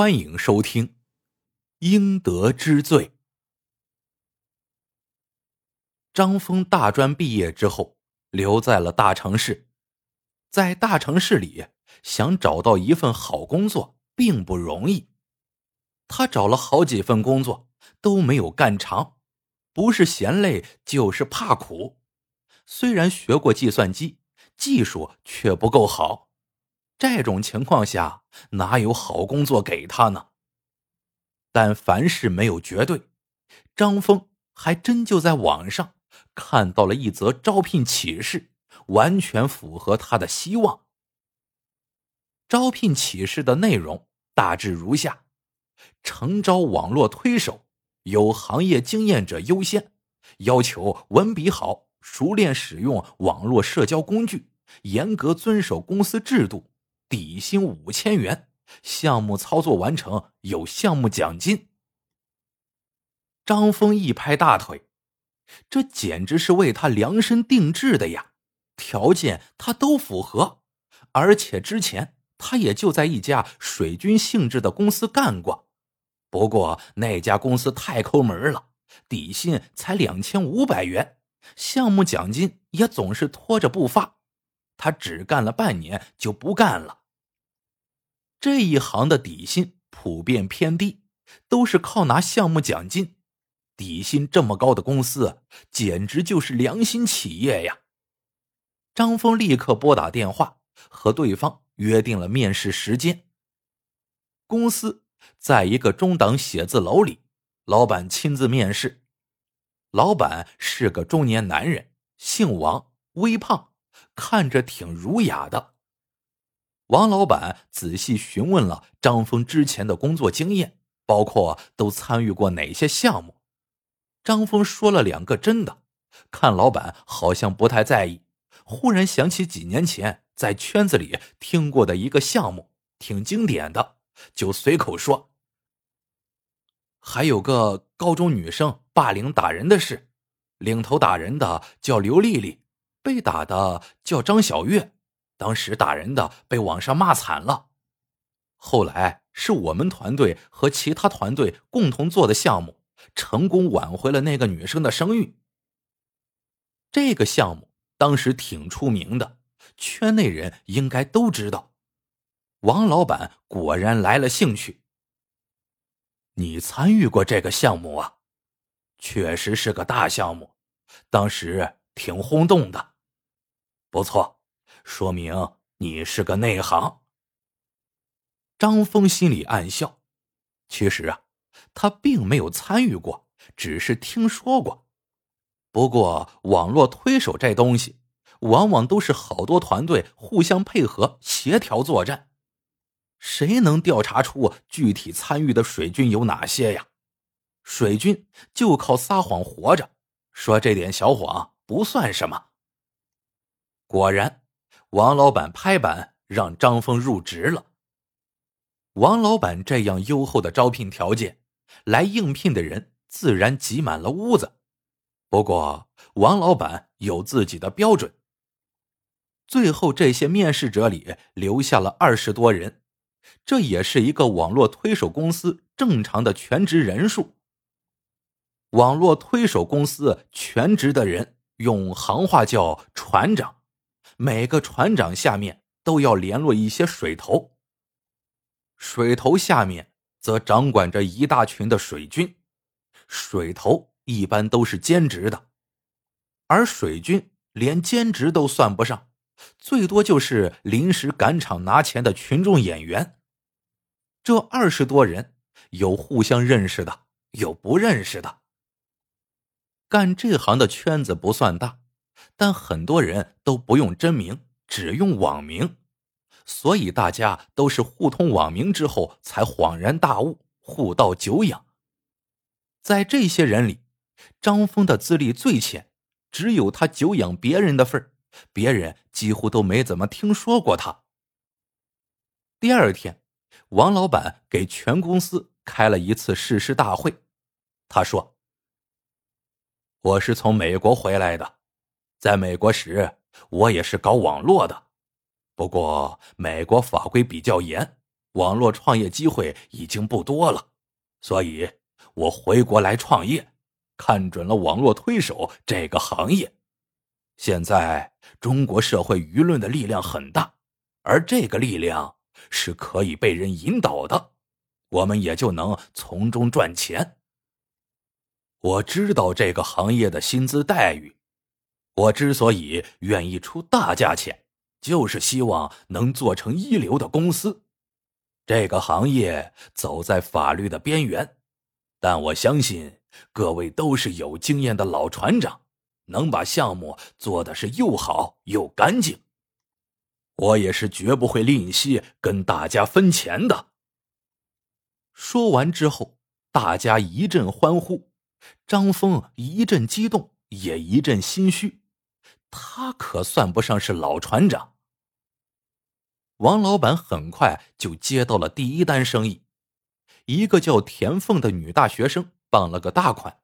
欢迎收听《应得之罪》。张峰大专毕业之后，留在了大城市。在大城市里，想找到一份好工作并不容易。他找了好几份工作，都没有干长，不是嫌累，就是怕苦。虽然学过计算机，技术却不够好。这种情况下，哪有好工作给他呢？但凡事没有绝对，张峰还真就在网上看到了一则招聘启事，完全符合他的希望。招聘启事的内容大致如下：诚招网络推手，有行业经验者优先，要求文笔好，熟练使用网络社交工具，严格遵守公司制度。底薪五千元，项目操作完成有项目奖金。张峰一拍大腿，这简直是为他量身定制的呀！条件他都符合，而且之前他也就在一家水军性质的公司干过，不过那家公司太抠门了，底薪才两千五百元，项目奖金也总是拖着不发，他只干了半年就不干了。这一行的底薪普遍偏低，都是靠拿项目奖金。底薪这么高的公司，简直就是良心企业呀！张峰立刻拨打电话和对方约定了面试时间。公司在一个中档写字楼里，老板亲自面试。老板是个中年男人，姓王，微胖，看着挺儒雅的。王老板仔细询问了张峰之前的工作经验，包括都参与过哪些项目。张峰说了两个真的，看老板好像不太在意，忽然想起几年前在圈子里听过的一个项目，挺经典的，就随口说：“还有个高中女生霸凌打人的事，领头打人的叫刘丽丽，被打的叫张小月。”当时打人的被网上骂惨了，后来是我们团队和其他团队共同做的项目，成功挽回了那个女生的声誉。这个项目当时挺出名的，圈内人应该都知道。王老板果然来了兴趣。你参与过这个项目啊？确实是个大项目，当时挺轰动的，不错。说明你是个内行。张峰心里暗笑，其实啊，他并没有参与过，只是听说过。不过网络推手这东西，往往都是好多团队互相配合、协调作战，谁能调查出具体参与的水军有哪些呀？水军就靠撒谎活着，说这点小谎不算什么。果然。王老板拍板让张峰入职了。王老板这样优厚的招聘条件，来应聘的人自然挤满了屋子。不过，王老板有自己的标准。最后，这些面试者里留下了二十多人，这也是一个网络推手公司正常的全职人数。网络推手公司全职的人，用行话叫“船长”。每个船长下面都要联络一些水头，水头下面则掌管着一大群的水军，水头一般都是兼职的，而水军连兼职都算不上，最多就是临时赶场拿钱的群众演员。这二十多人有互相认识的，有不认识的。干这行的圈子不算大。但很多人都不用真名，只用网名，所以大家都是互通网名之后才恍然大悟，互道久仰。在这些人里，张峰的资历最浅，只有他久仰别人的份别人几乎都没怎么听说过他。第二天，王老板给全公司开了一次誓师大会，他说：“我是从美国回来的。”在美国时，我也是搞网络的，不过美国法规比较严，网络创业机会已经不多了，所以我回国来创业，看准了网络推手这个行业。现在中国社会舆论的力量很大，而这个力量是可以被人引导的，我们也就能从中赚钱。我知道这个行业的薪资待遇，我之所以愿意出大价钱，就是希望能做成一流的公司。这个行业走在法律的边缘，但我相信各位都是有经验的老船长，能把项目做的是又好又干净。我也是绝不会吝惜跟大家分钱的。说完之后，大家一阵欢呼。张峰一阵激动，也一阵心虚。他可算不上是老船长。王老板很快就接到了第一单生意，一个叫田凤的女大学生傍了个大款，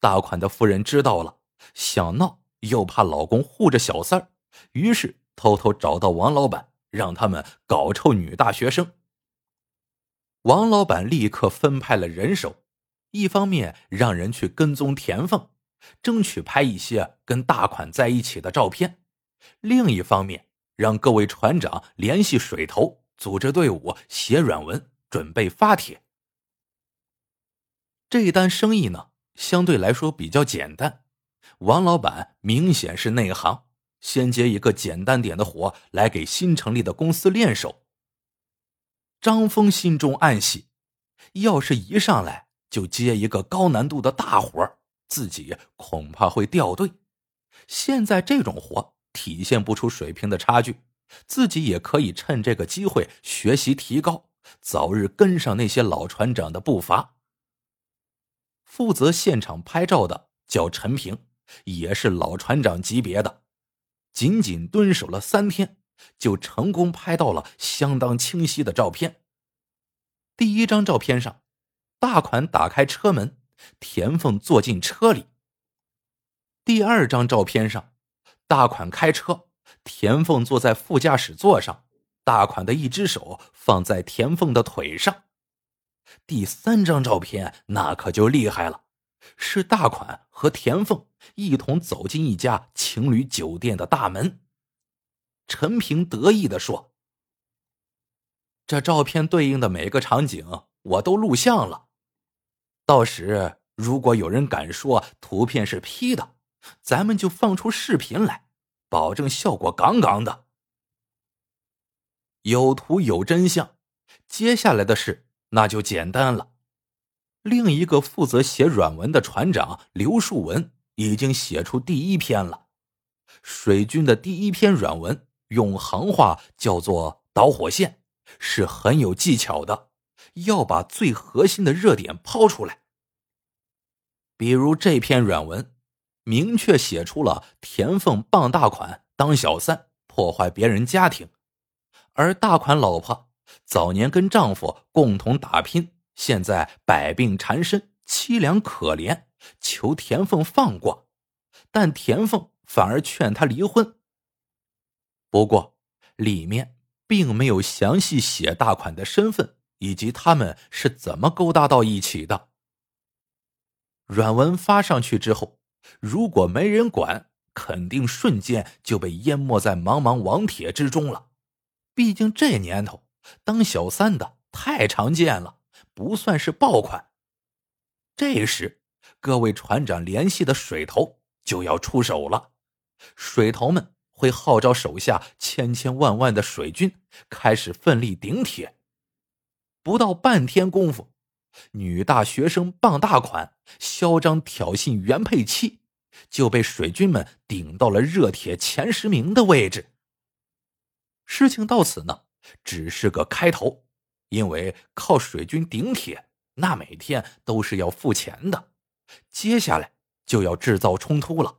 大款的夫人知道了，想闹又怕老公护着小三儿，于是偷偷找到王老板，让他们搞臭女大学生。王老板立刻分派了人手。一方面让人去跟踪田凤，争取拍一些跟大款在一起的照片；另一方面让各位船长联系水头，组织队伍写软文，准备发帖。这一单生意呢，相对来说比较简单。王老板明显是内行，先接一个简单点的活来给新成立的公司练手。张峰心中暗喜，要是一上来。就接一个高难度的大活自己恐怕会掉队。现在这种活体现不出水平的差距，自己也可以趁这个机会学习提高，早日跟上那些老船长的步伐。负责现场拍照的叫陈平，也是老船长级别的，仅仅蹲守了三天，就成功拍到了相当清晰的照片。第一张照片上。大款打开车门，田凤坐进车里。第二张照片上，大款开车，田凤坐在副驾驶座上，大款的一只手放在田凤的腿上。第三张照片那可就厉害了，是大款和田凤一同走进一家情侣酒店的大门。陈平得意的说：“这照片对应的每个场景，我都录像了。”到时如果有人敢说图片是 P 的，咱们就放出视频来，保证效果杠杠的。有图有真相，接下来的事那就简单了。另一个负责写软文的船长刘树文已经写出第一篇了。水军的第一篇软文用行话叫做“导火线”，是很有技巧的。要把最核心的热点抛出来，比如这篇软文，明确写出了田凤傍大款当小三，破坏别人家庭，而大款老婆早年跟丈夫共同打拼，现在百病缠身，凄凉可怜，求田凤放过，但田凤反而劝他离婚。不过，里面并没有详细写大款的身份。以及他们是怎么勾搭到一起的？软文发上去之后，如果没人管，肯定瞬间就被淹没在茫茫网帖之中了。毕竟这年头当小三的太常见了，不算是爆款。这时，各位船长联系的水头就要出手了，水头们会号召手下千千万万的水军，开始奋力顶帖。不到半天功夫，女大学生傍大款，嚣张挑衅原配妻，就被水军们顶到了热帖前十名的位置。事情到此呢，只是个开头，因为靠水军顶帖，那每天都是要付钱的。接下来就要制造冲突了，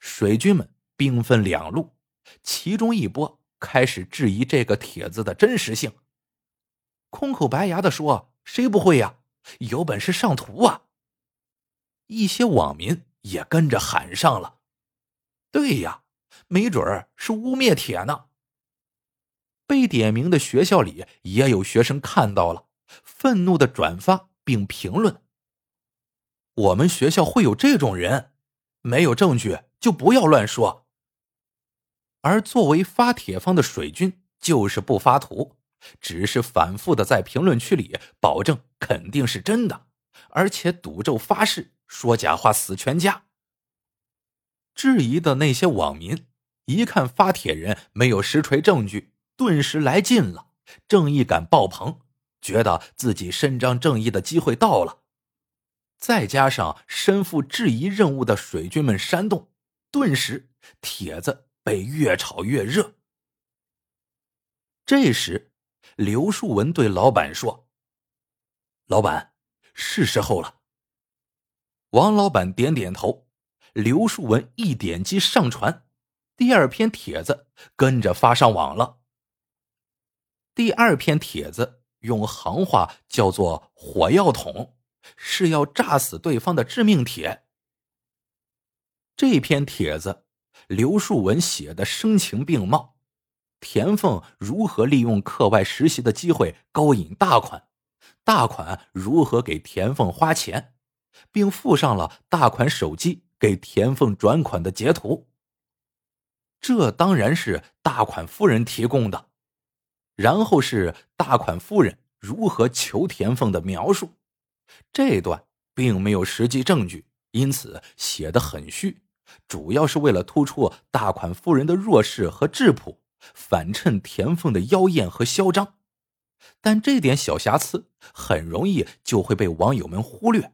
水军们兵分两路，其中一波开始质疑这个帖子的真实性。空口白牙的说：“谁不会呀？有本事上图啊！”一些网民也跟着喊上了：“对呀，没准儿是污蔑帖呢。”被点名的学校里也有学生看到了，愤怒的转发并评论：“我们学校会有这种人？没有证据就不要乱说。”而作为发帖方的水军就是不发图，只是反复的在评论区里保证肯定是真的，而且赌咒发誓说假话死全家。质疑的那些网民一看发帖人没有实锤证据，顿时来劲了，正义感爆棚，觉得自己伸张正义的机会到了。再加上身负质疑任务的水军们煽动，顿时帖子。被越炒越热。这时，刘树文对老板说：“老板，是时候了。”王老板点点头。刘树文一点击上传，第二篇帖子跟着发上网了。第二篇帖子用行话叫做“火药桶”，是要炸死对方的致命帖。这篇帖子。刘树文写的声情并茂，田凤如何利用课外实习的机会勾引大款，大款如何给田凤花钱，并附上了大款手机给田凤转款的截图。这当然是大款夫人提供的，然后是大款夫人如何求田凤的描述，这段并没有实际证据，因此写的很虚。主要是为了突出大款夫人的弱势和质朴，反衬田凤的妖艳和嚣张。但这点小瑕疵很容易就会被网友们忽略，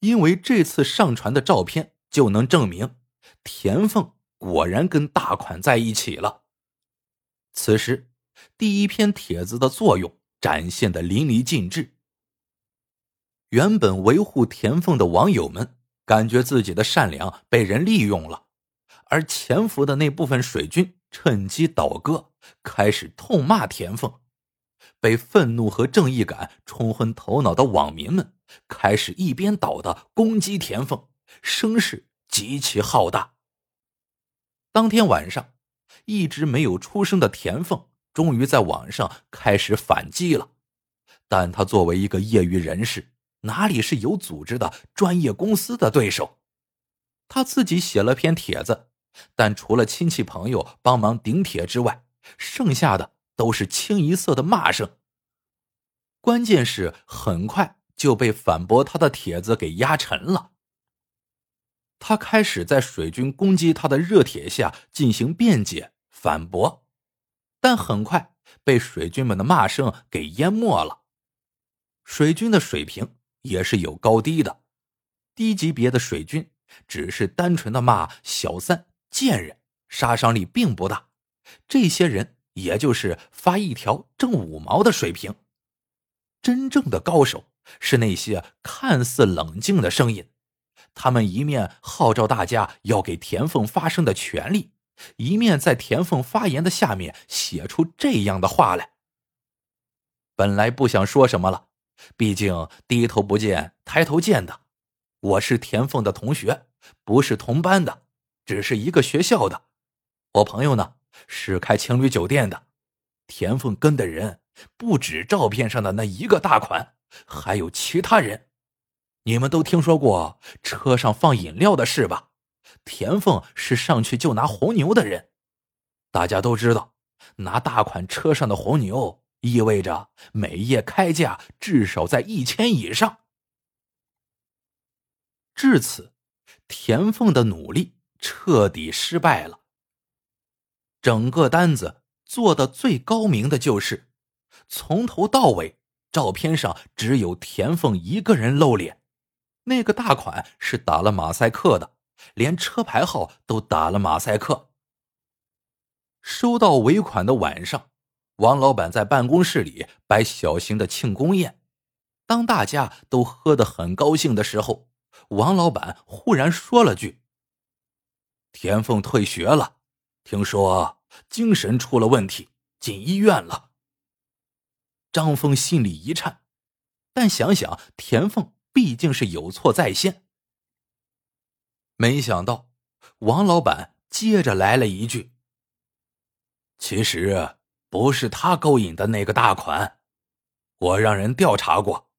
因为这次上传的照片就能证明田凤果然跟大款在一起了。此时，第一篇帖子的作用展现的淋漓尽致。原本维护田凤的网友们。感觉自己的善良被人利用了，而潜伏的那部分水军趁机倒戈，开始痛骂田凤。被愤怒和正义感冲昏头脑的网民们开始一边倒的攻击田凤，声势极其浩大。当天晚上，一直没有出声的田凤终于在网上开始反击了，但他作为一个业余人士。哪里是有组织的专业公司的对手？他自己写了篇帖子，但除了亲戚朋友帮忙顶帖之外，剩下的都是清一色的骂声。关键是很快就被反驳他的帖子给压沉了。他开始在水军攻击他的热帖下进行辩解反驳，但很快被水军们的骂声给淹没了。水军的水平。也是有高低的，低级别的水军只是单纯的骂小三贱人，杀伤力并不大。这些人也就是发一条挣五毛的水平。真正的高手是那些看似冷静的声音，他们一面号召大家要给田凤发声的权利，一面在田凤发言的下面写出这样的话来。本来不想说什么了。毕竟低头不见抬头见的，我是田凤的同学，不是同班的，只是一个学校的。我朋友呢是开情侣酒店的，田凤跟的人不止照片上的那一个大款，还有其他人。你们都听说过车上放饮料的事吧？田凤是上去就拿红牛的人，大家都知道，拿大款车上的红牛。意味着每夜开价至少在一千以上。至此，田凤的努力彻底失败了。整个单子做的最高明的就是，从头到尾照片上只有田凤一个人露脸，那个大款是打了马赛克的，连车牌号都打了马赛克。收到尾款的晚上。王老板在办公室里摆小型的庆功宴，当大家都喝得很高兴的时候，王老板忽然说了句：“田凤退学了，听说精神出了问题，进医院了。”张峰心里一颤，但想想田凤毕竟是有错在先，没想到王老板接着来了一句：“其实。”不是他勾引的那个大款。我让人调查过，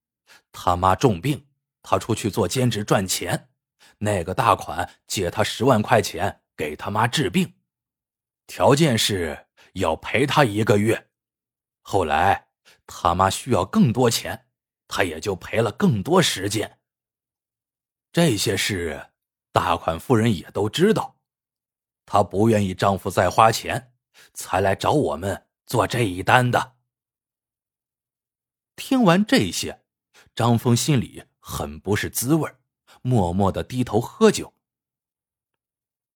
他妈重病，他出去做兼职赚钱。那个大款借他十万块钱给他妈治病，条件是要陪他一个月。后来他妈需要更多钱，他也就赔了更多时间。这些事大款夫人也都知道，她不愿意丈夫再花钱，才来找我们做这一单的。听完这些，张峰心里很不是滋味默默的低头喝酒。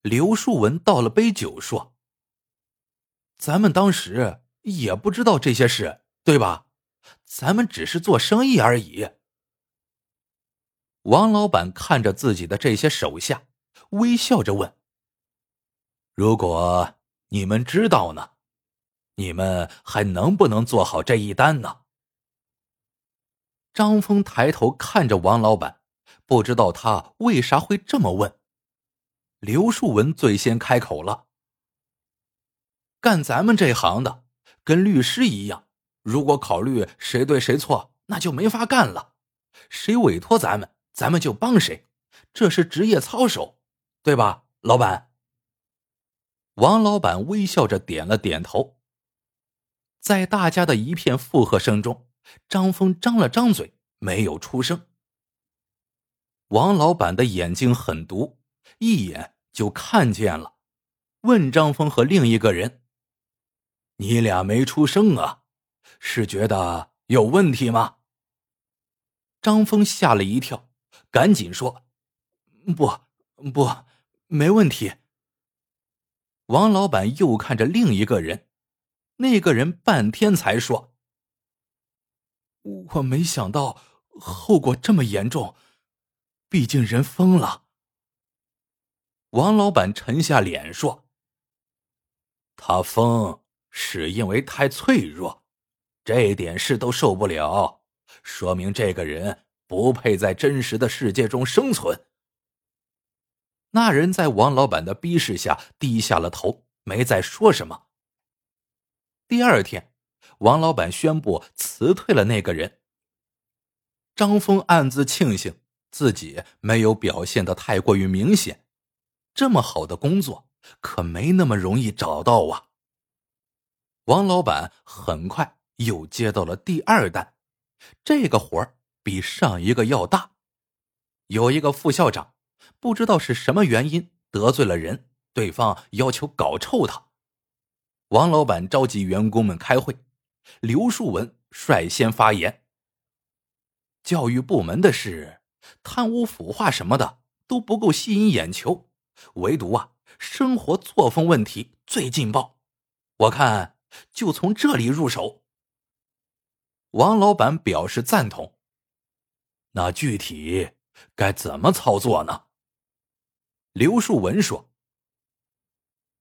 刘树文倒了杯酒，说：“咱们当时也不知道这些事，对吧？咱们只是做生意而已。”王老板看着自己的这些手下，微笑着问：“如果你们知道呢？你们还能不能做好这一单呢？”张峰抬头看着王老板。不知道他为啥会这么问。刘树文最先开口了：“干咱们这行的，跟律师一样，如果考虑谁对谁错，那就没法干了。谁委托咱们，咱们就帮谁，这是职业操守，对吧，老板？”王老板微笑着点了点头。在大家的一片附和声中，张峰张了张嘴，没有出声。王老板的眼睛很毒，一眼就看见了，问张峰和另一个人：“你俩没出声啊？是觉得有问题吗？”张峰吓了一跳，赶紧说：“不，不，没问题。”王老板又看着另一个人，那个人半天才说：“我没想到后果这么严重。”毕竟人疯了。王老板沉下脸说：“他疯是因为太脆弱，这点事都受不了，说明这个人不配在真实的世界中生存。”那人在王老板的逼视下低下了头，没再说什么。第二天，王老板宣布辞退了那个人。张峰暗自庆幸。自己没有表现的太过于明显，这么好的工作可没那么容易找到啊。王老板很快又接到了第二单，这个活儿比上一个要大。有一个副校长，不知道是什么原因得罪了人，对方要求搞臭他。王老板召集员工们开会，刘树文率先发言：“教育部门的事。”贪污腐化什么的都不够吸引眼球，唯独啊，生活作风问题最劲爆。我看就从这里入手。王老板表示赞同。那具体该怎么操作呢？刘树文说：“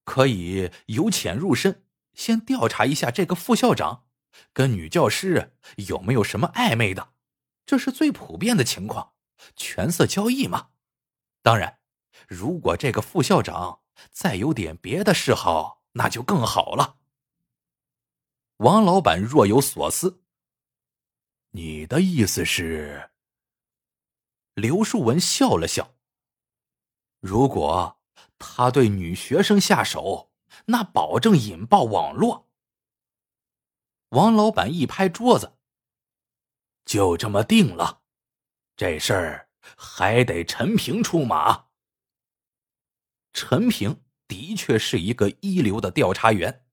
可以由浅入深，先调查一下这个副校长跟女教师有没有什么暧昧的，这是最普遍的情况。”权色交易嘛，当然，如果这个副校长再有点别的嗜好，那就更好了。王老板若有所思：“你的意思是？”刘树文笑了笑：“如果他对女学生下手，那保证引爆网络。”王老板一拍桌子：“就这么定了。”这事儿还得陈平出马。陈平的确是一个一流的调查员，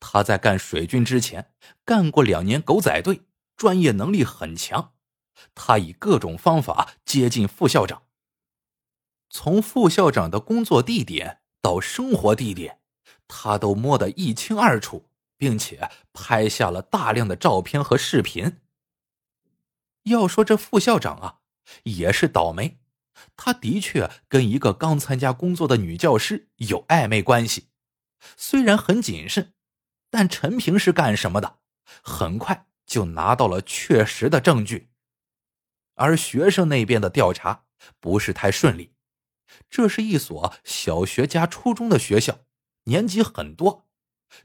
他在干水军之前干过两年狗仔队，专业能力很强。他以各种方法接近副校长，从副校长的工作地点到生活地点，他都摸得一清二楚，并且拍下了大量的照片和视频。要说这副校长啊，也是倒霉。他的确跟一个刚参加工作的女教师有暧昧关系，虽然很谨慎，但陈平是干什么的？很快就拿到了确实的证据。而学生那边的调查不是太顺利，这是一所小学加初中的学校，年级很多，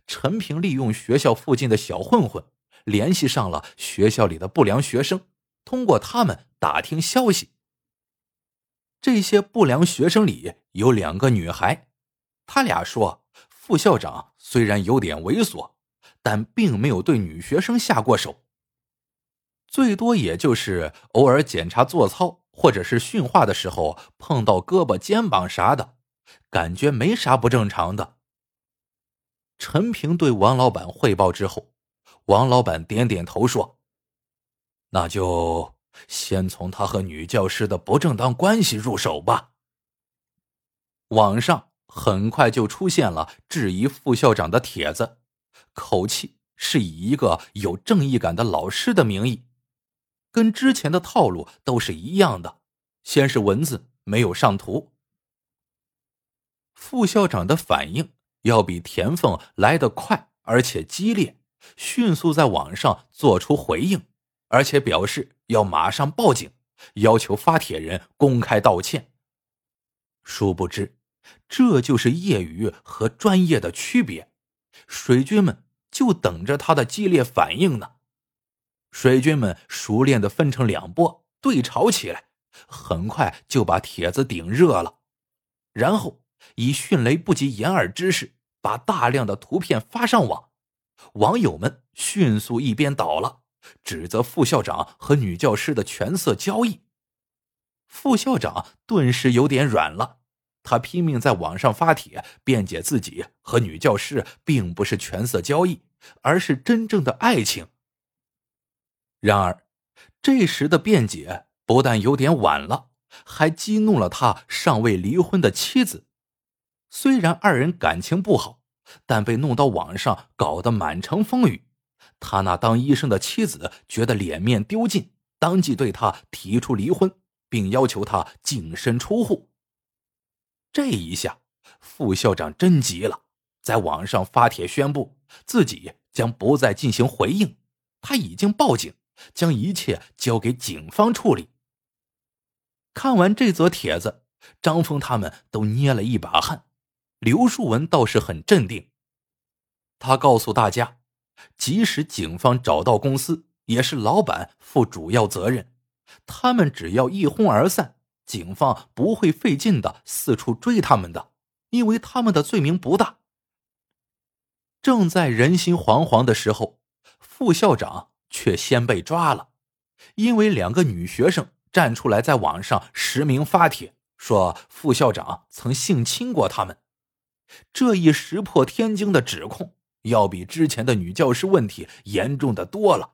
陈平利用学校附近的小混混，联系上了学校里的不良学生，通过他们打听消息。这些不良学生里有两个女孩，他俩说副校长虽然有点猥琐，但并没有对女学生下过手。最多也就是偶尔检查做操或者是训话的时候碰到胳膊肩膀啥的，感觉没啥不正常的。陈平对王老板汇报之后，王老板点点头说：“那就先从他和女教师的不正当关系入手吧。”网上很快就出现了质疑副校长的帖子，口气是以一个有正义感的老师的名义，跟之前的套路都是一样的，先是文字，没有上图。副校长的反应。要比田凤来得快，而且激烈，迅速在网上做出回应，而且表示要马上报警，要求发帖人公开道歉。殊不知，这就是业余和专业的区别。水军们就等着他的激烈反应呢。水军们熟练的分成两波对吵起来，很快就把帖子顶热了，然后。以迅雷不及掩耳之势，把大量的图片发上网，网友们迅速一边倒了，指责副校长和女教师的权色交易。副校长顿时有点软了，他拼命在网上发帖辩解自己和女教师并不是权色交易，而是真正的爱情。然而，这时的辩解不但有点晚了，还激怒了他尚未离婚的妻子。虽然二人感情不好，但被弄到网上，搞得满城风雨。他那当医生的妻子觉得脸面丢尽，当即对他提出离婚，并要求他净身出户。这一下，副校长真急了，在网上发帖宣布自己将不再进行回应，他已经报警，将一切交给警方处理。看完这则帖子，张峰他们都捏了一把汗。刘树文倒是很镇定，他告诉大家，即使警方找到公司，也是老板负主要责任。他们只要一哄而散，警方不会费劲的四处追他们的，因为他们的罪名不大。正在人心惶惶的时候，副校长却先被抓了，因为两个女学生站出来在网上实名发帖，说副校长曾性侵过他们。这一石破天惊的指控，要比之前的女教师问题严重的多了。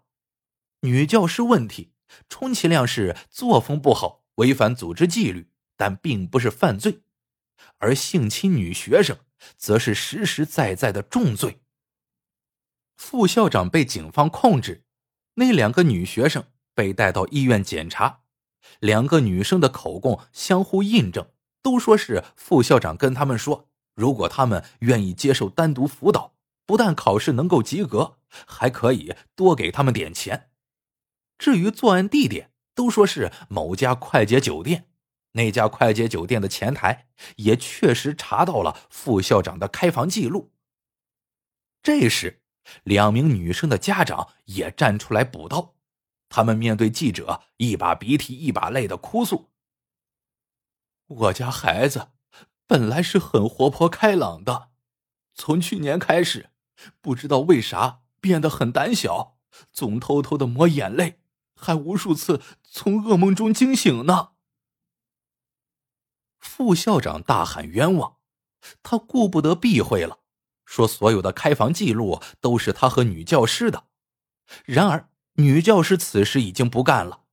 女教师问题，充其量是作风不好，违反组织纪律，但并不是犯罪；而性侵女学生，则是实实在在的重罪。副校长被警方控制，那两个女学生被带到医院检查，两个女生的口供相互印证，都说是副校长跟他们说。如果他们愿意接受单独辅导，不但考试能够及格，还可以多给他们点钱。至于作案地点，都说是某家快捷酒店。那家快捷酒店的前台也确实查到了副校长的开房记录。这时，两名女生的家长也站出来补刀，他们面对记者，一把鼻涕一把泪的哭诉：“我家孩子。”本来是很活泼开朗的，从去年开始，不知道为啥变得很胆小，总偷偷的抹眼泪，还无数次从噩梦中惊醒呢。副校长大喊冤枉，他顾不得避讳了，说所有的开房记录都是他和女教师的。然而女教师此时已经不干了，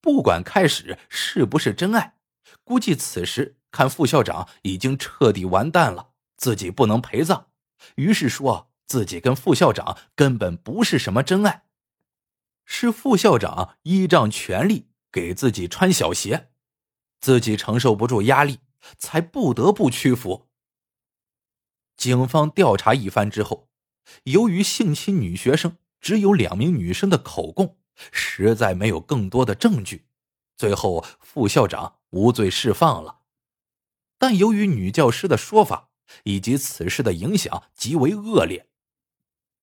不管开始是不是真爱，估计此时。看副校长已经彻底完蛋了，自己不能陪葬，于是说自己跟副校长根本不是什么真爱，是副校长依仗权力给自己穿小鞋，自己承受不住压力，才不得不屈服。警方调查一番之后，由于性侵女学生只有两名女生的口供，实在没有更多的证据，最后副校长无罪释放了。但由于女教师的说法以及此事的影响极为恶劣，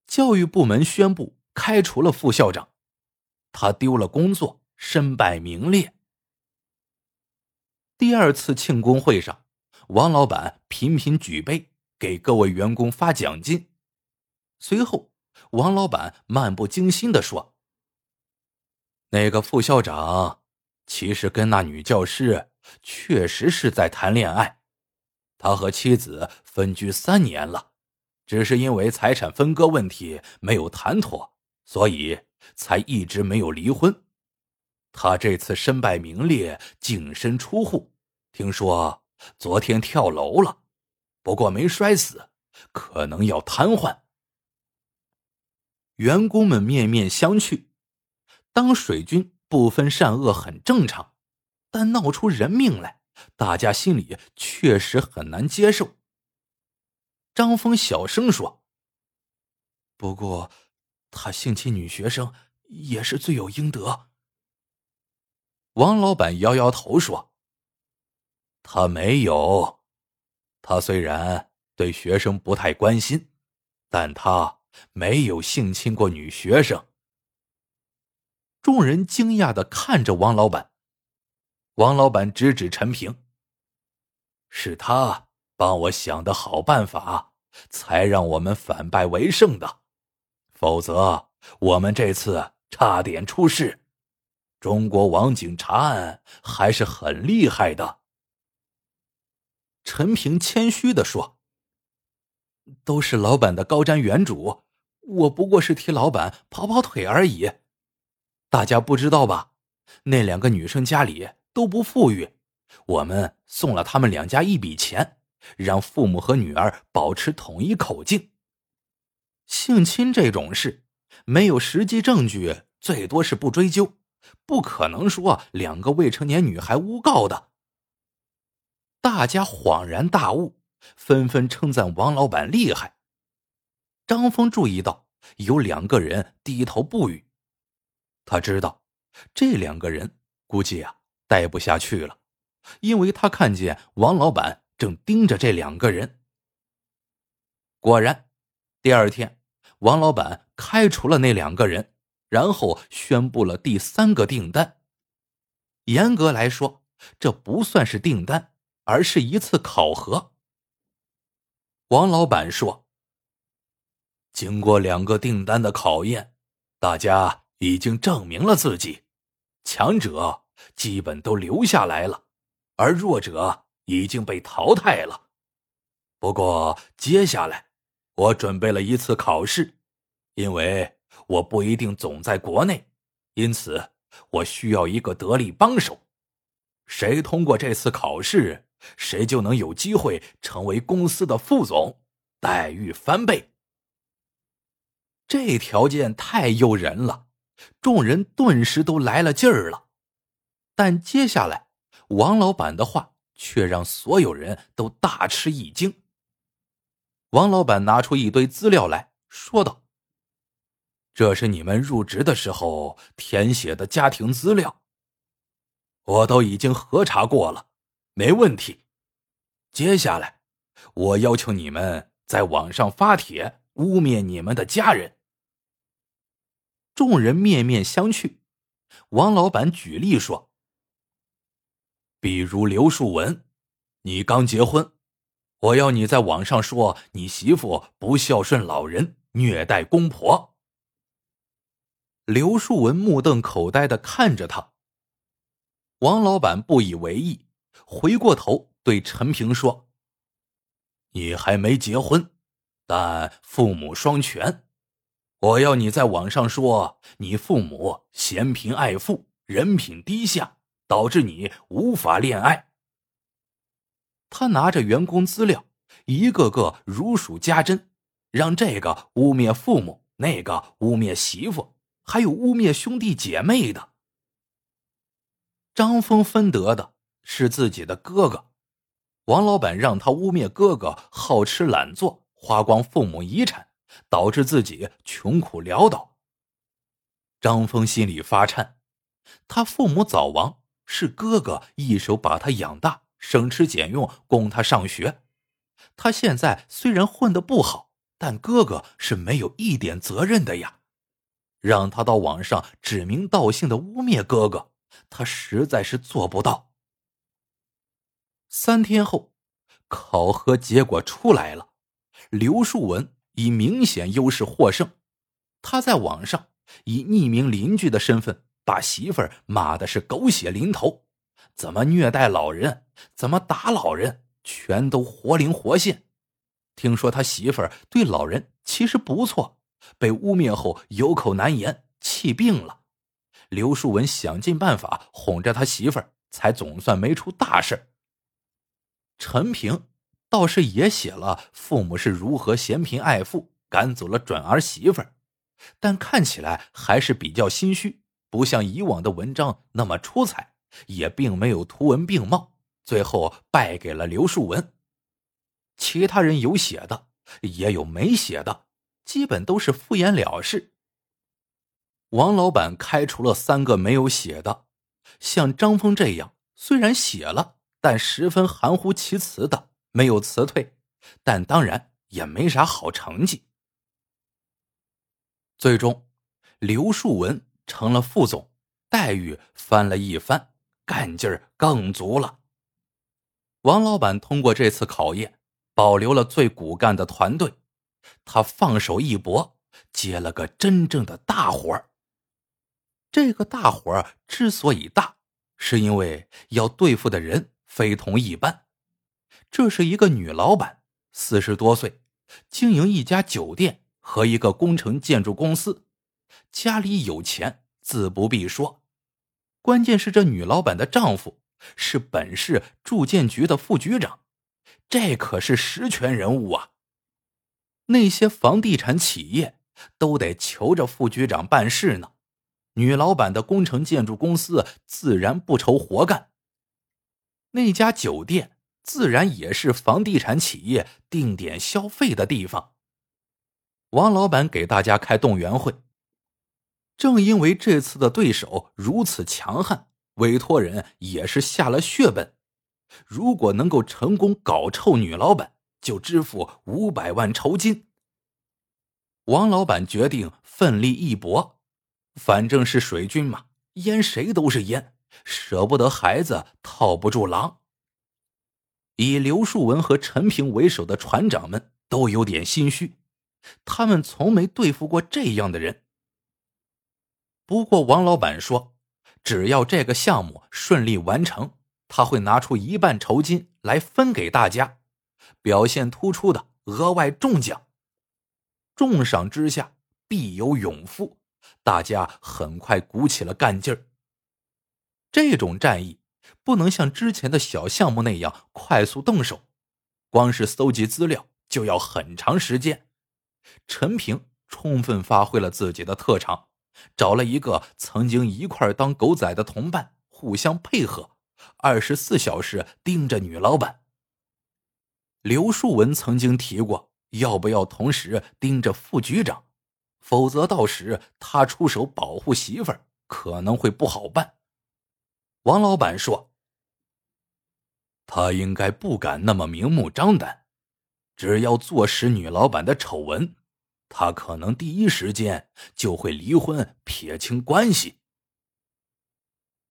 教育部门宣布开除了副校长，他丢了工作，身败名裂。第二次庆功会上，王老板频频举杯，给各位员工发奖金。随后，王老板漫不经心的说：“那个副校长，其实跟那女教师确实是在谈恋爱，他和妻子分居三年了。”只是因为财产分割问题没有谈妥，所以才一直没有离婚。他这次身败名裂，净身出户，听说昨天跳楼了，不过没摔死，可能要瘫痪。员工们面面相觑。当水军不分善恶很正常，但闹出人命来，大家心里确实很难接受。张峰小声说：“不过，他性侵女学生也是罪有应得。”王老板摇摇头说：“他没有，他虽然对学生不太关心，但他没有性侵过女学生。”众人惊讶的看着王老板，王老板指指陈平：“是他。”帮我想的好办法，才让我们反败为胜的，否则我们这次差点出事。中国网警查案还是很厉害的。陈平谦虚的说：“都是老板的高瞻远瞩，我不过是替老板跑跑腿而已。大家不知道吧？那两个女生家里都不富裕，我们送了他们两家一笔钱。”让父母和女儿保持统一口径。性侵这种事，没有实际证据，最多是不追究，不可能说两个未成年女孩诬告的。大家恍然大悟，纷纷称赞王老板厉害。张峰注意到有两个人低头不语，他知道这两个人估计啊待不下去了，因为他看见王老板。正盯着这两个人。果然，第二天，王老板开除了那两个人，然后宣布了第三个订单。严格来说，这不算是订单，而是一次考核。王老板说：“经过两个订单的考验，大家已经证明了自己，强者基本都留下来了，而弱者……”已经被淘汰了。不过接下来，我准备了一次考试，因为我不一定总在国内，因此我需要一个得力帮手。谁通过这次考试，谁就能有机会成为公司的副总，待遇翻倍。这条件太诱人了，众人顿时都来了劲儿了。但接下来，王老板的话。却让所有人都大吃一惊。王老板拿出一堆资料来说道：“这是你们入职的时候填写的家庭资料，我都已经核查过了，没问题。接下来，我要求你们在网上发帖污蔑你们的家人。”众人面面相觑。王老板举例说。比如刘树文，你刚结婚，我要你在网上说你媳妇不孝顺老人、虐待公婆。刘树文目瞪口呆的看着他。王老板不以为意，回过头对陈平说：“你还没结婚，但父母双全，我要你在网上说你父母嫌贫爱富，人品低下。”导致你无法恋爱。他拿着员工资料，一个个如数家珍，让这个污蔑父母，那个污蔑媳妇，还有污蔑兄弟姐妹的。张峰分得的是自己的哥哥，王老板让他污蔑哥哥好吃懒做，花光父母遗产，导致自己穷苦潦倒。张峰心里发颤，他父母早亡。是哥哥一手把他养大，省吃俭用供他上学。他现在虽然混得不好，但哥哥是没有一点责任的呀。让他到网上指名道姓的污蔑哥哥，他实在是做不到。三天后，考核结果出来了，刘树文以明显优势获胜。他在网上以匿名邻居的身份把媳妇儿骂的是狗血淋头，怎么虐待老人，怎么打老人，全都活灵活现。听说他媳妇儿对老人其实不错，被污蔑后有口难言，气病了。刘树文想尽办法哄着他媳妇儿，才总算没出大事。陈平倒是也写了父母是如何嫌贫爱富赶走了准儿媳妇儿，但看起来还是比较心虚，不像以往的文章那么出彩，也并没有图文并茂，最后败给了刘树文。其他人有写的，也有没写的，基本都是敷衍了事。王老板开除了三个没有写的，像张峰这样，虽然写了。但十分含糊其辞的，没有辞退，但当然也没啥好成绩。最终，刘树文成了副总，待遇翻了一番，干劲儿更足了。王老板通过这次考验，保留了最骨干的团队，他放手一搏，接了个真正的大活儿。这个大活儿之所以大，是因为要对付的人。非同一般，这是一个女老板，四十多岁，经营一家酒店和一个工程建筑公司，家里有钱自不必说。关键是这女老板的丈夫是本市住建局的副局长，这可是实权人物啊。那些房地产企业都得求着副局长办事呢，女老板的工程建筑公司自然不愁活干。那家酒店自然也是房地产企业定点消费的地方。王老板给大家开动员会，正因为这次的对手如此强悍，委托人也是下了血本，如果能够成功搞臭女老板，就支付五百万酬金。王老板决定奋力一搏，反正是水军嘛，淹谁都是淹。舍不得孩子套不住狼。以刘树文和陈平为首的船长们都有点心虚，他们从没对付过这样的人。不过王老板说，只要这个项目顺利完成，他会拿出一半酬金来分给大家，表现突出的额外重奖。重赏之下必有勇夫，大家很快鼓起了干劲儿。这种战役不能像之前的小项目那样快速动手，光是搜集资料就要很长时间。陈平充分发挥了自己的特长，找了一个曾经一块当狗仔的同伴，互相配合，二十四小时盯着女老板。刘树文曾经提过，要不要同时盯着副局长，否则到时他出手保护媳妇儿可能会不好办。王老板说：“他应该不敢那么明目张胆，只要坐实女老板的丑闻，他可能第一时间就会离婚撇清关系。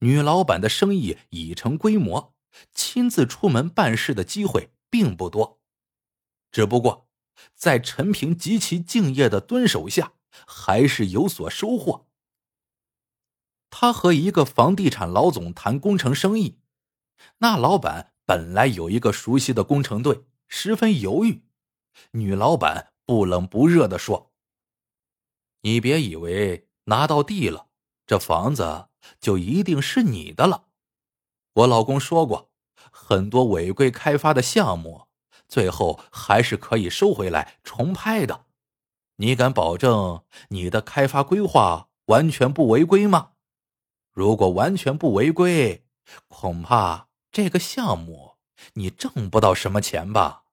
女老板的生意已成规模，亲自出门办事的机会并不多，只不过在陈平极其敬业的蹲守下，还是有所收获。”他和一个房地产老总谈工程生意，那老板本来有一个熟悉的工程队，十分犹豫。女老板不冷不热的说：“你别以为拿到地了，这房子就一定是你的了。我老公说过，很多违规开发的项目，最后还是可以收回来重拍的。你敢保证你的开发规划完全不违规吗？”如果完全不违规，恐怕这个项目你挣不到什么钱吧？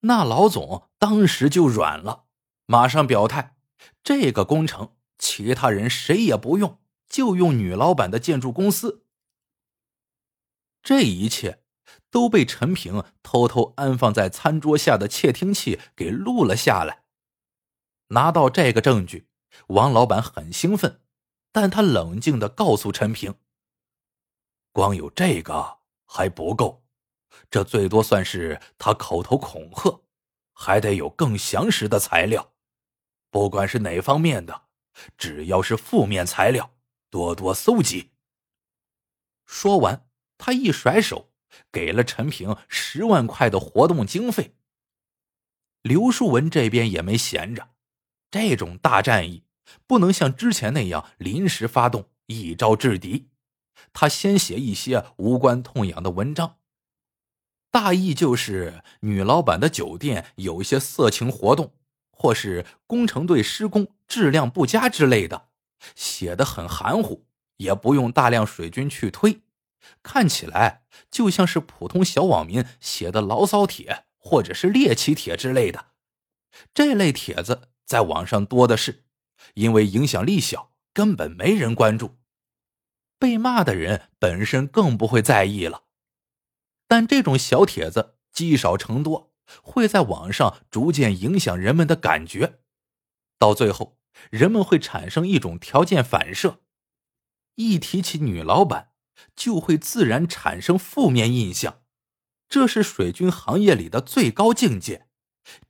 那老总当时就软了，马上表态：这个工程其他人谁也不用，就用女老板的建筑公司。这一切都被陈平偷偷安放在餐桌下的窃听器给录了下来。拿到这个证据，王老板很兴奋，但他冷静的告诉陈平：“光有这个还不够，这最多算是他口头恐吓，还得有更详实的材料。不管是哪方面的，只要是负面材料，多多搜集。”说完，他一甩手，给了陈平十万块的活动经费。刘树文这边也没闲着。这种大战役不能像之前那样临时发动，一招制敌。他先写一些无关痛痒的文章，大意就是女老板的酒店有一些色情活动，或是工程队施工质量不佳之类的，写的很含糊，也不用大量水军去推，看起来就像是普通小网民写的牢骚帖或者是猎奇帖之类的。这类帖子。在网上多的是，因为影响力小，根本没人关注。被骂的人本身更不会在意了，但这种小帖子积少成多，会在网上逐渐影响人们的感觉，到最后，人们会产生一种条件反射，一提起女老板，就会自然产生负面印象。这是水军行业里的最高境界。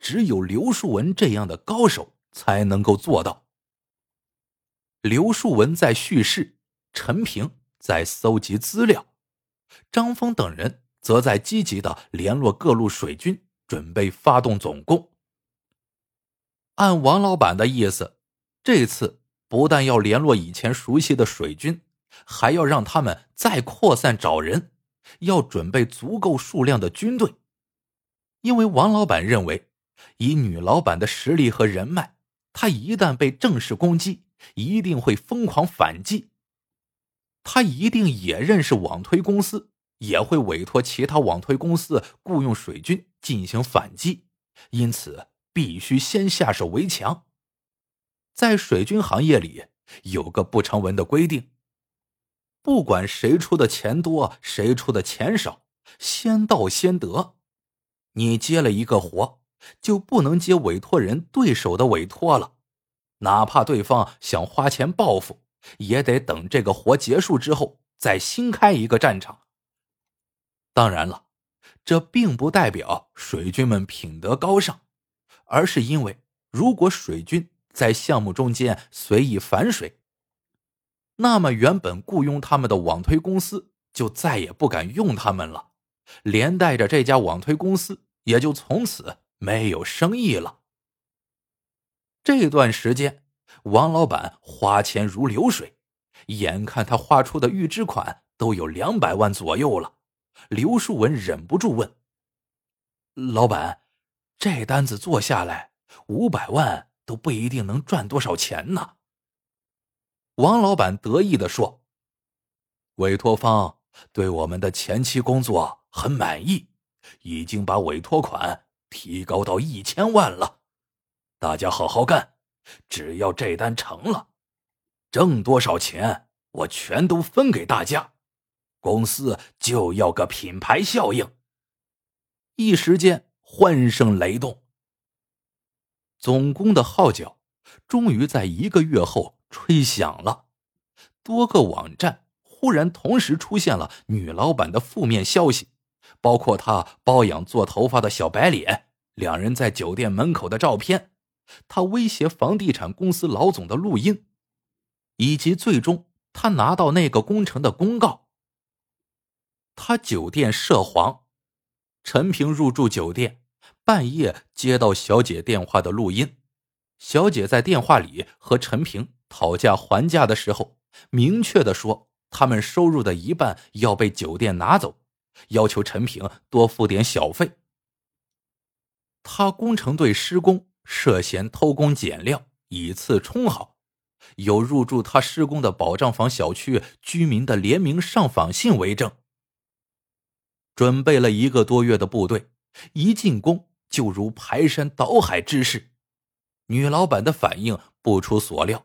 只有刘树文这样的高手才能够做到。刘树文在叙事，陈平在搜集资料，张峰等人则在积极的联络各路水军，准备发动总攻。按王老板的意思，这次不但要联络以前熟悉的水军，还要让他们再扩散找人，要准备足够数量的军队。因为王老板认为，以女老板的实力和人脉，她一旦被正式攻击，一定会疯狂反击。他一定也认识网推公司，也会委托其他网推公司雇佣水军进行反击，因此必须先下手为强。在水军行业里，有个不成文的规定：不管谁出的钱多，谁出的钱少，先到先得。你接了一个活，就不能接委托人对手的委托了，哪怕对方想花钱报复，也得等这个活结束之后再新开一个战场。当然了，这并不代表水军们品德高尚，而是因为如果水军在项目中间随意反水，那么原本雇佣他们的网推公司就再也不敢用他们了，连带着这家网推公司。也就从此没有生意了。这段时间，王老板花钱如流水，眼看他花出的预支款都有两百万左右了。刘树文忍不住问：“老板，这单子做下来，五百万都不一定能赚多少钱呢？”王老板得意的说：“委托方对我们的前期工作很满意。”已经把委托款提高到一千万了，大家好好干，只要这单成了，挣多少钱我全都分给大家。公司就要个品牌效应。一时间欢声雷动。总攻的号角终于在一个月后吹响了，多个网站忽然同时出现了女老板的负面消息。包括她包养做头发的小白脸，两人在酒店门口的照片，她威胁房地产公司老总的录音，以及最终他拿到那个工程的公告。他酒店涉黄，陈平入住酒店，半夜接到小姐电话的录音，小姐在电话里和陈平讨价还价的时候，明确的说他们收入的一半要被酒店拿走。要求陈平多付点小费。他工程队施工涉嫌偷工减料，以次充好，有入住他施工的保障房小区居民的联名上访信为证。准备了一个多月的部队，一进宫就如排山倒海之势。女老板的反应不出所料，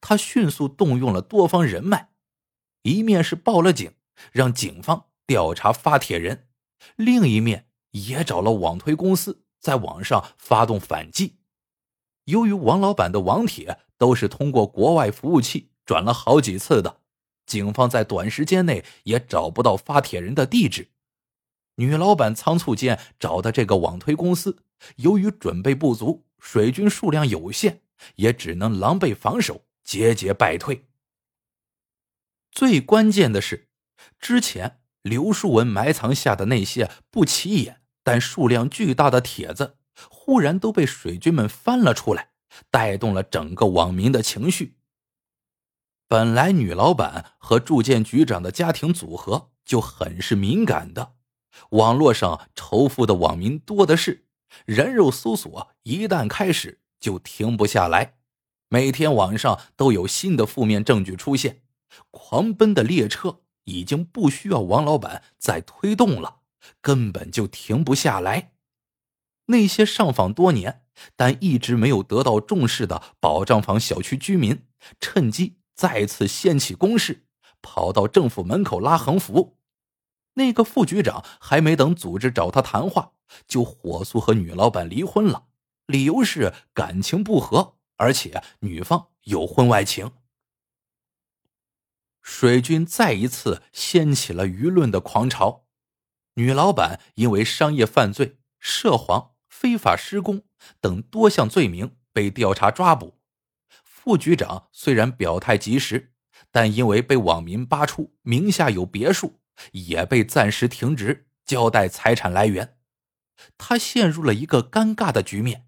她迅速动用了多方人脉，一面是报了警，让警方。调查发帖人，另一面也找了网推公司，在网上发动反击。由于王老板的网帖都是通过国外服务器转了好几次的，警方在短时间内也找不到发帖人的地址。女老板仓促间找的这个网推公司，由于准备不足，水军数量有限，也只能狼狈防守，节节败退。最关键的是，之前刘树文埋藏下的那些不起眼但数量巨大的帖子，忽然都被水军们翻了出来，带动了整个网民的情绪。本来女老板和住建局长的家庭组合就很是敏感的。网络上仇富的网民多的是，人肉搜索一旦开始就停不下来，每天网上都有新的负面证据出现，狂奔的列车已经不需要王老板再推动了，根本就停不下来。那些上访多年但一直没有得到重视的保障房小区居民，趁机再次掀起攻势，跑到政府门口拉横幅。那个副局长还没等组织找他谈话，就火速和女老板离婚了，理由是感情不和，而且女方有婚外情。水军再一次掀起了舆论的狂潮，女老板因为商业犯罪、涉黄、非法施工等多项罪名被调查抓捕，副局长虽然表态及时，但因为被网民扒出名下有别墅。也被暂时停职，交代财产来源。他陷入了一个尴尬的局面。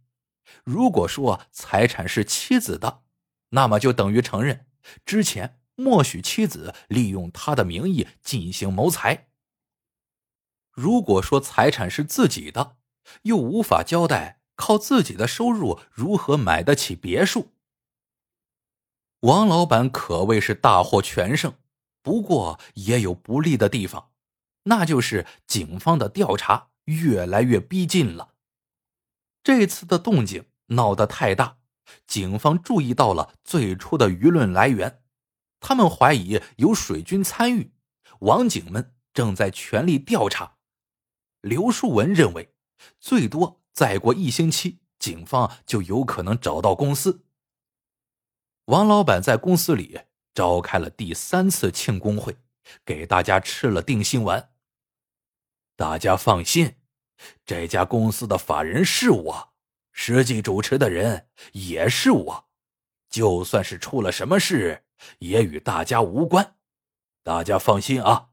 如果说财产是妻子的，那么就等于承认之前默许妻子利用他的名义进行谋财。如果说财产是自己的，又无法交代靠自己的收入如何买得起别墅。王老板可谓是大获全胜。不过也有不利的地方，那就是警方的调查越来越逼近了。这次的动静闹得太大，警方注意到了最初的舆论来源，他们怀疑有水军参与，网警们正在全力调查。刘树文认为，最多再过一星期，警方就有可能找到公司。王老板在公司里。召开了第三次庆功会，给大家吃了定心丸。大家放心，这家公司的法人是我，实际主持的人也是我。就算是出了什么事，也与大家无关。大家放心啊，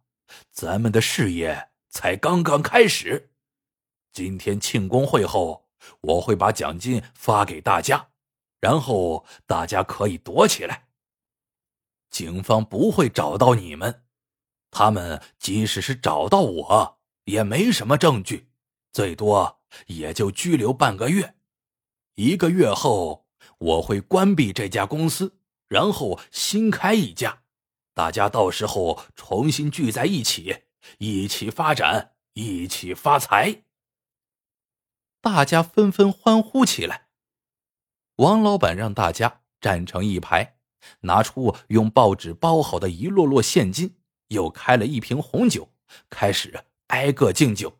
咱们的事业才刚刚开始。今天庆功会后，我会把奖金发给大家，然后大家可以躲起来。警方不会找到你们，他们即使是找到我，也没什么证据，最多也就拘留半个月。一个月后，我会关闭这家公司，然后新开一家，大家到时候重新聚在一起，一起发展，一起发财。大家纷纷欢呼起来。王老板让大家站成一排。拿出用报纸包好的一摞摞现金，又开了一瓶红酒，开始挨个敬酒。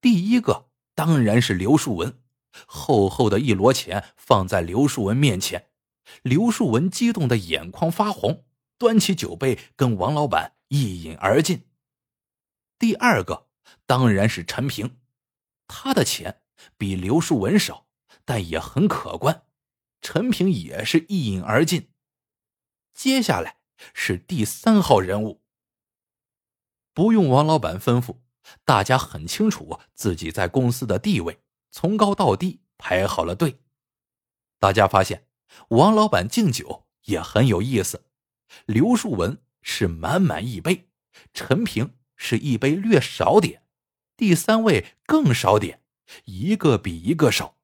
第一个当然是刘树文，厚厚的一摞钱放在刘树文面前，刘树文激动的眼眶发红，端起酒杯跟王老板一饮而尽。第二个当然是陈平，他的钱比刘树文少，但也很可观。陈平也是一饮而尽。接下来是第三号人物。不用王老板吩咐，大家很清楚自己在公司的地位，从高到低排好了队。大家发现，王老板敬酒也很有意思。刘树文是满满一杯，陈平是一杯略少点，第三位更少点，一个比一个少。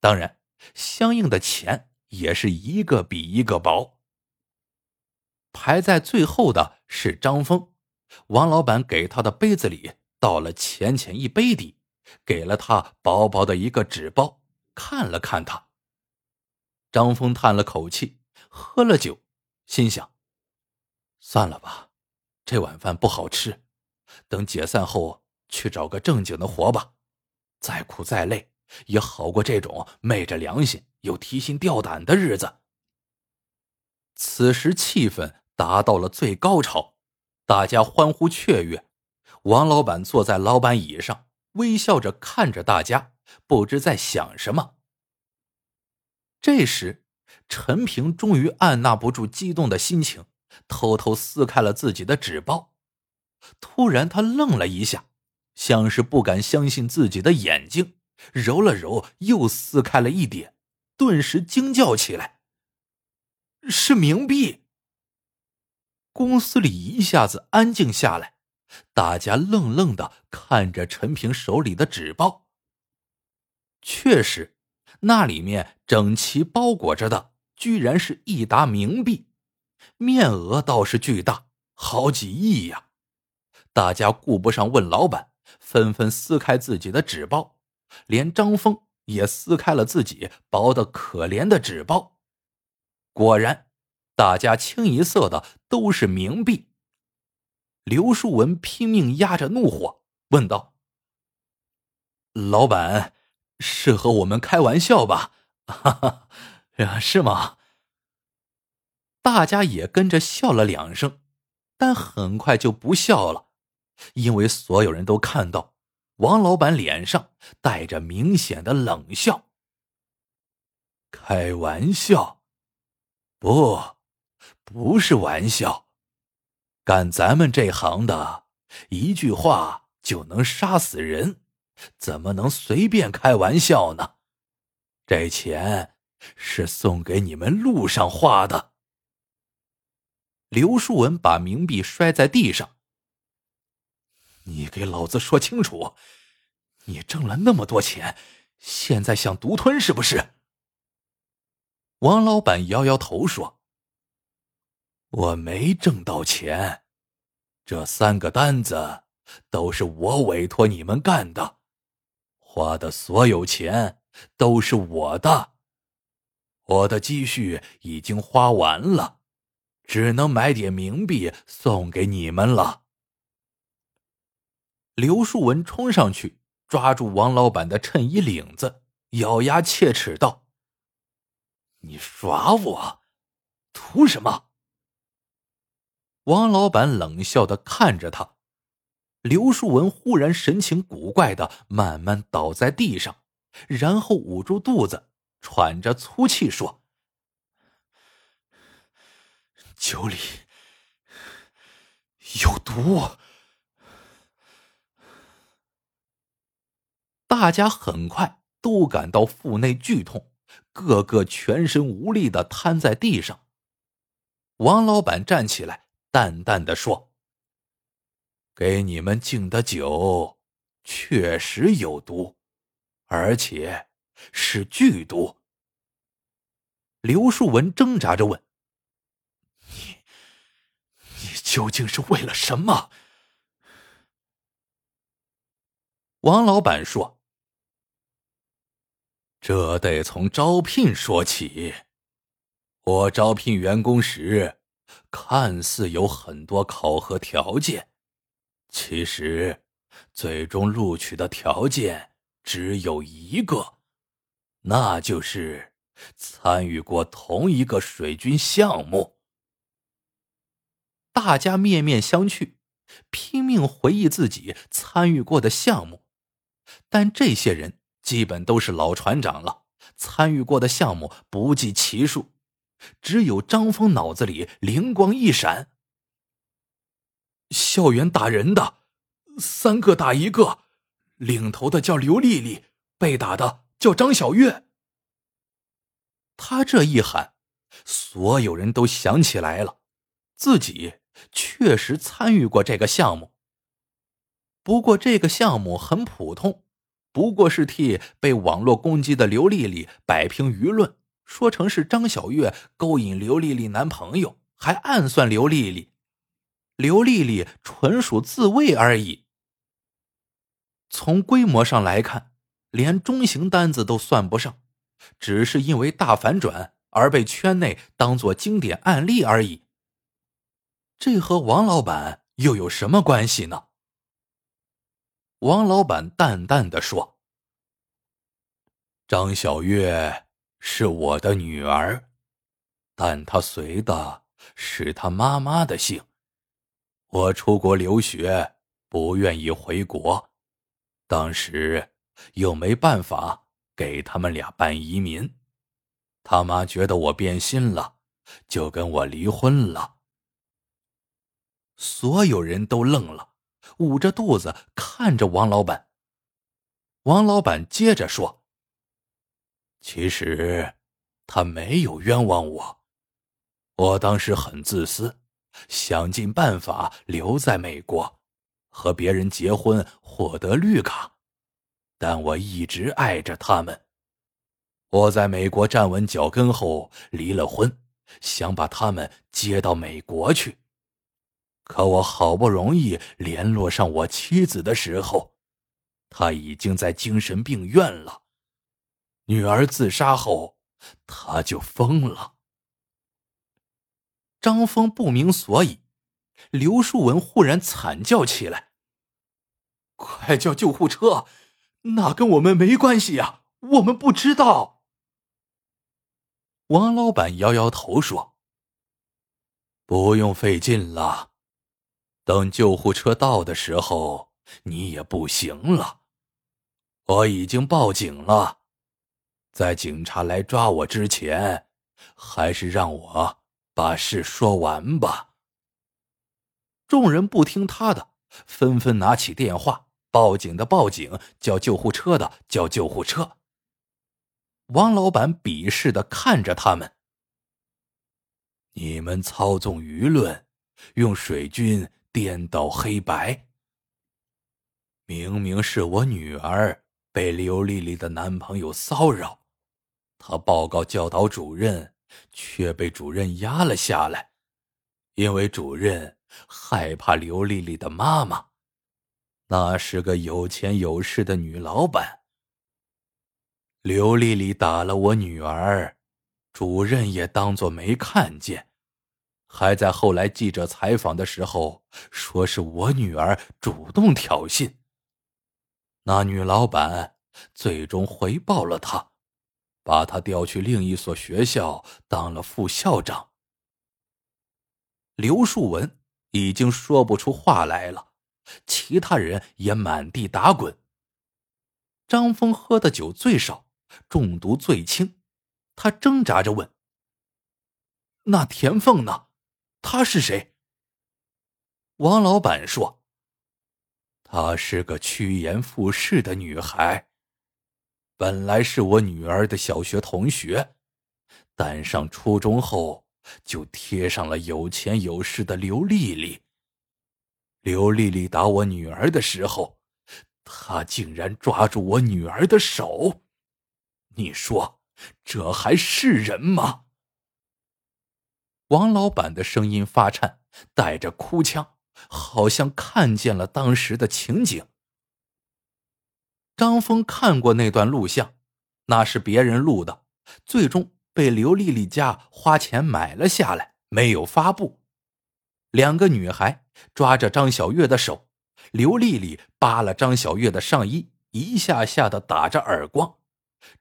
当然。相应的钱也是一个比一个薄。排在最后的是张峰，王老板给他的杯子里倒了浅浅一杯底，给了他薄薄的一个纸包，看了看他。张峰叹了口气，喝了酒，心想：算了吧，这碗饭不好吃，等解散后去找个正经的活吧，再苦再累也好过这种昧着良心又提心吊胆的日子。此时气氛达到了最高潮，大家欢呼雀跃。王老板坐在老板椅上，微笑着看着大家，不知在想什么。这时，陈平终于按捺不住激动的心情，偷偷撕开了自己的纸包。突然，他愣了一下。像是不敢相信自己的眼睛，揉了揉，又撕开了一点，顿时惊叫起来：“是冥币！”公司里一下子安静下来，大家愣愣的看着陈平手里的纸包。确实，那里面整齐包裹着的，居然是一沓冥币，面额倒是巨大，好几亿呀！大家顾不上问老板。纷纷撕开自己的纸包，连张峰也撕开了自己薄的可怜的纸包。果然，大家清一色的都是冥币。刘树文拼命压着怒火，问道：“老板，是和我们开玩笑吧？哈哈，是吗？”大家也跟着笑了两声，但很快就不笑了。因为所有人都看到，王老板脸上带着明显的冷笑。开玩笑？不，不是玩笑。干咱们这行的，一句话就能杀死人，怎么能随便开玩笑呢？这钱是送给你们路上花的。刘树文把冥币摔在地上。你给老子说清楚，你挣了那么多钱，现在想独吞是不是？王老板摇摇头说：“我没挣到钱，这三个单子都是我委托你们干的，花的所有钱都是我的，我的积蓄已经花完了，只能买点冥币送给你们了。”刘树文冲上去抓住王老板的衬衣领子，咬牙切齿道：“你耍我，图什么？”王老板冷笑的看着他。刘树文忽然神情古怪的慢慢倒在地上，然后捂住肚子，喘着粗气说：“酒里有毒。”大家很快都感到腹内剧痛，个个全身无力的瘫在地上。王老板站起来，淡淡的说：“给你们敬的酒，确实有毒，而且是剧毒。”刘树文挣扎着问：“你，你究竟是为了什么？”王老板说。这得从招聘说起。我招聘员工时，看似有很多考核条件，其实最终录取的条件只有一个，那就是参与过同一个水军项目。大家面面相觑，拼命回忆自己参与过的项目，但这些人。基本都是老船长了，参与过的项目不计其数，只有张峰脑子里灵光一闪：校园打人的，三个打一个，领头的叫刘丽丽，被打的叫张小月。他这一喊，所有人都想起来了，自己确实参与过这个项目。不过这个项目很普通。不过是替被网络攻击的刘丽丽摆平舆论，说成是张小月勾引刘丽丽男朋友，还暗算刘丽丽，刘丽丽纯属自卫而已。从规模上来看，连中型单子都算不上，只是因为大反转而被圈内当做经典案例而已。这和王老板又有什么关系呢？王老板淡淡的说：“张小月是我的女儿，但她随的是她妈妈的姓。我出国留学，不愿意回国，当时又没办法给他们俩办移民。他妈觉得我变心了，就跟我离婚了。”所有人都愣了，捂着肚子看着王老板。王老板接着说：“其实，他没有冤枉我。我当时很自私，想尽办法留在美国，和别人结婚，获得绿卡。但我一直爱着他们。我在美国站稳脚跟后离了婚，想把他们接到美国去。”可我好不容易联络上我妻子的时候，她已经在精神病院了。女儿自杀后，他就疯了。张峰不明所以，刘树文忽然惨叫起来：“快叫救护车！那跟我们没关系呀，我们不知道。”王老板摇摇头说：“不用费劲了。”等救护车到的时候，你也不行了。我已经报警了，在警察来抓我之前，还是让我把事说完吧。众人不听他的，纷纷拿起电话，报警的报警，叫救护车的叫救护车。王老板鄙视的看着他们：“你们操纵舆论，用水军。”颠倒黑白，明明是我女儿被刘丽丽的男朋友骚扰，她报告教导主任，却被主任压了下来，因为主任害怕刘丽丽的妈妈，那是个有钱有势的女老板。刘丽丽打了我女儿，主任也当作没看见。还在后来记者采访的时候说是我女儿主动挑衅。那女老板最终回报了他，把他调去另一所学校当了副校长。刘树文已经说不出话来了，其他人也满地打滚。张峰喝的酒最少，中毒最轻，他挣扎着问：“那田凤呢？”她是谁？王老板说：“她是个趋炎附势的女孩，本来是我女儿的小学同学，但上初中后就贴上了有钱有势的刘丽丽。刘丽丽打我女儿的时候，她竟然抓住我女儿的手，你说这还是人吗？”王老板的声音发颤，带着哭腔，好像看见了当时的情景。张峰看过那段录像，那是别人录的，最终被刘丽丽家花钱买了下来，没有发布。两个女孩抓着张小月的手，刘丽丽扒了张小月的上衣，一下下的打着耳光。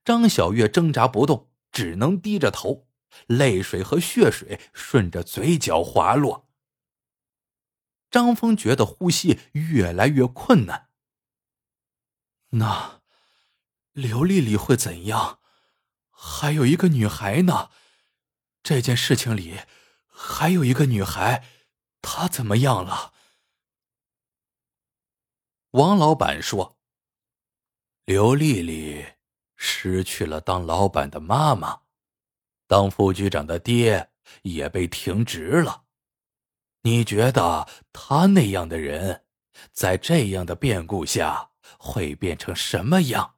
张小月挣扎不动，只能低着头。泪水和血水顺着嘴角滑落。张峰觉得呼吸越来越困难。那刘丽丽会怎样？还有一个女孩呢？这件事情里还有一个女孩，她怎么样了？王老板说：“刘丽丽失去了当老板的妈妈。”当副局长的爹也被停职了，你觉得他那样的人，在这样的变故下会变成什么样？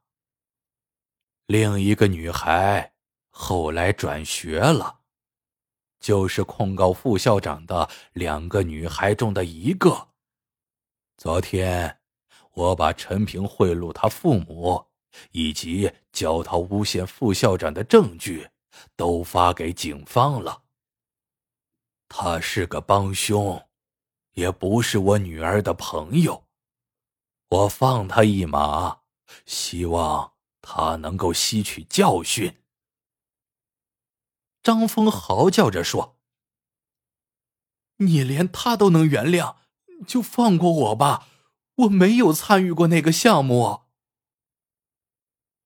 另一个女孩后来转学了，就是控告副校长的两个女孩中的一个。昨天，我把陈平贿赂他父母以及教他诬陷副校长的证据。都发给警方了。他是个帮凶，也不是我女儿的朋友。我放他一马，希望他能够吸取教训。”张峰嚎叫着说：“你连他都能原谅，就放过我吧！我没有参与过那个项目。”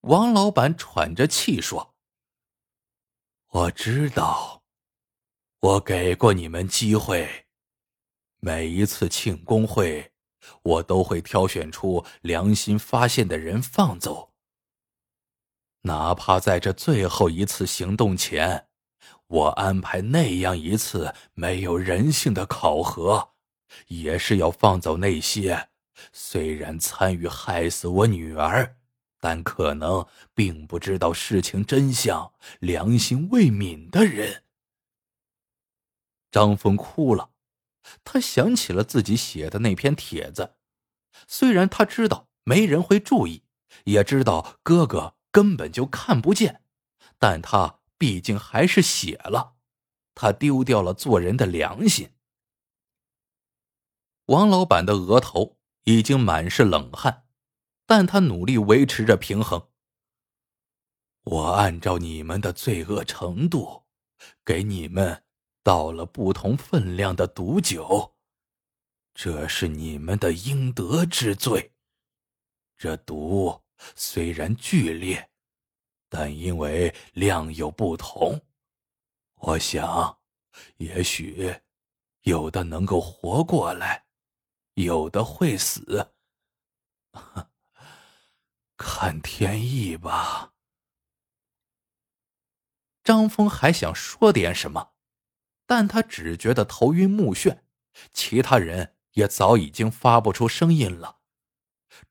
王老板喘着气说：“我知道，我给过你们机会，每一次庆功会，我都会挑选出良心发现的人放走，哪怕在这最后一次行动前。”我安排那样一次没有人性的考核，也是要放走那些虽然参与害死我女儿，但可能并不知道事情真相、良心未泯的人。张峰哭了，他想起了自己写的那篇帖子，虽然他知道没人会注意，也知道哥哥根本就看不见，但他。毕竟还是写了，他丢掉了做人的良心。王老板的额头已经满是冷汗，但他努力维持着平衡。我按照你们的罪恶程度，给你们倒了不同分量的毒酒，这是你们的应得之罪。这毒虽然剧烈。但因为量有不同，我想，也许有的能够活过来，有的会死。看天意吧。张峰还想说点什么，但他只觉得头晕目眩，其他人也早已经发不出声音了。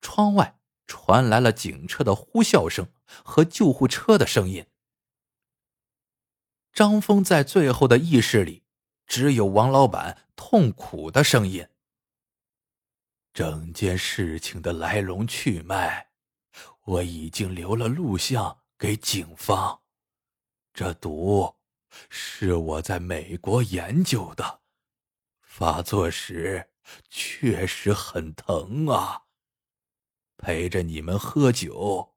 窗外。传来了警车的呼啸声和救护车的声音。张峰在最后的意识里，只有王老板痛苦的声音。整件事情的来龙去脉，我已经留了录像给警方。这毒是我在美国研究的，发作时确实很疼啊。陪着你们喝酒，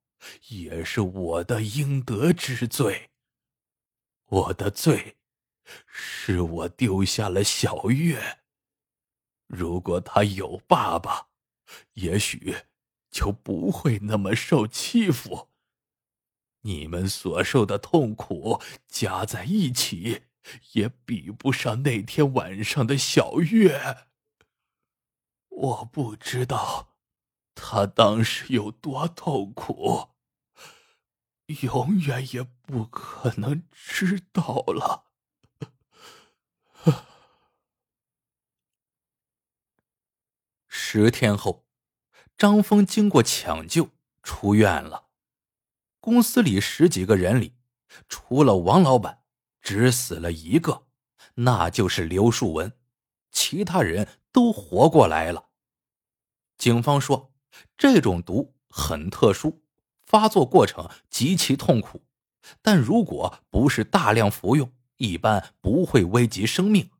也是我的应得之罪。我的罪，是我丢下了小月。如果他有爸爸，也许就不会那么受欺负。你们所受的痛苦加在一起，也比不上那天晚上的小月。我不知道。他当时有多痛苦，永远也不可能知道了。十天后，张峰经过抢救出院了。公司里十几个人里，除了王老板，只死了一个，那就是刘树文，其他人都活过来了。警方说。这种毒很特殊，发作过程极其痛苦，但如果不是大量服用，一般不会危及生命，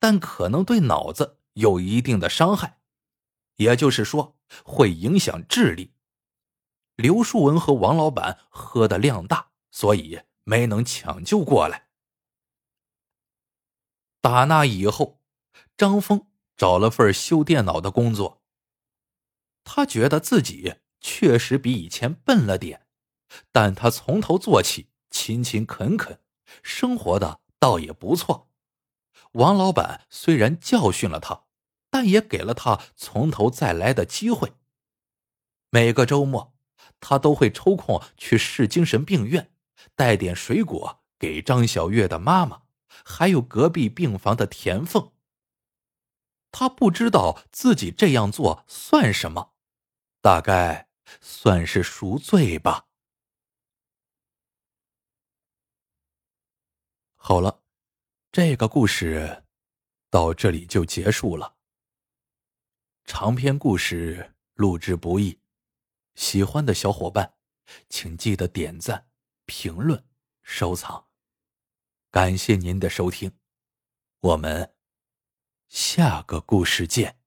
但可能对脑子有一定的伤害，也就是说会影响智力。刘树文和王老板喝的量大，所以没能抢救过来。打那以后，张峰找了份修电脑的工作。他觉得自己确实比以前笨了点，但他从头做起，勤勤恳恳，生活的倒也不错。王老板虽然教训了他，但也给了他从头再来的机会。每个周末，他都会抽空去市精神病院，带点水果给张小月的妈妈，还有隔壁病房的田凤。他不知道自己这样做算什么。大概算是赎罪吧。好了，这个故事到这里就结束了。长篇故事录制不易，喜欢的小伙伴请记得点赞、评论、收藏。感谢您的收听，我们下个故事见。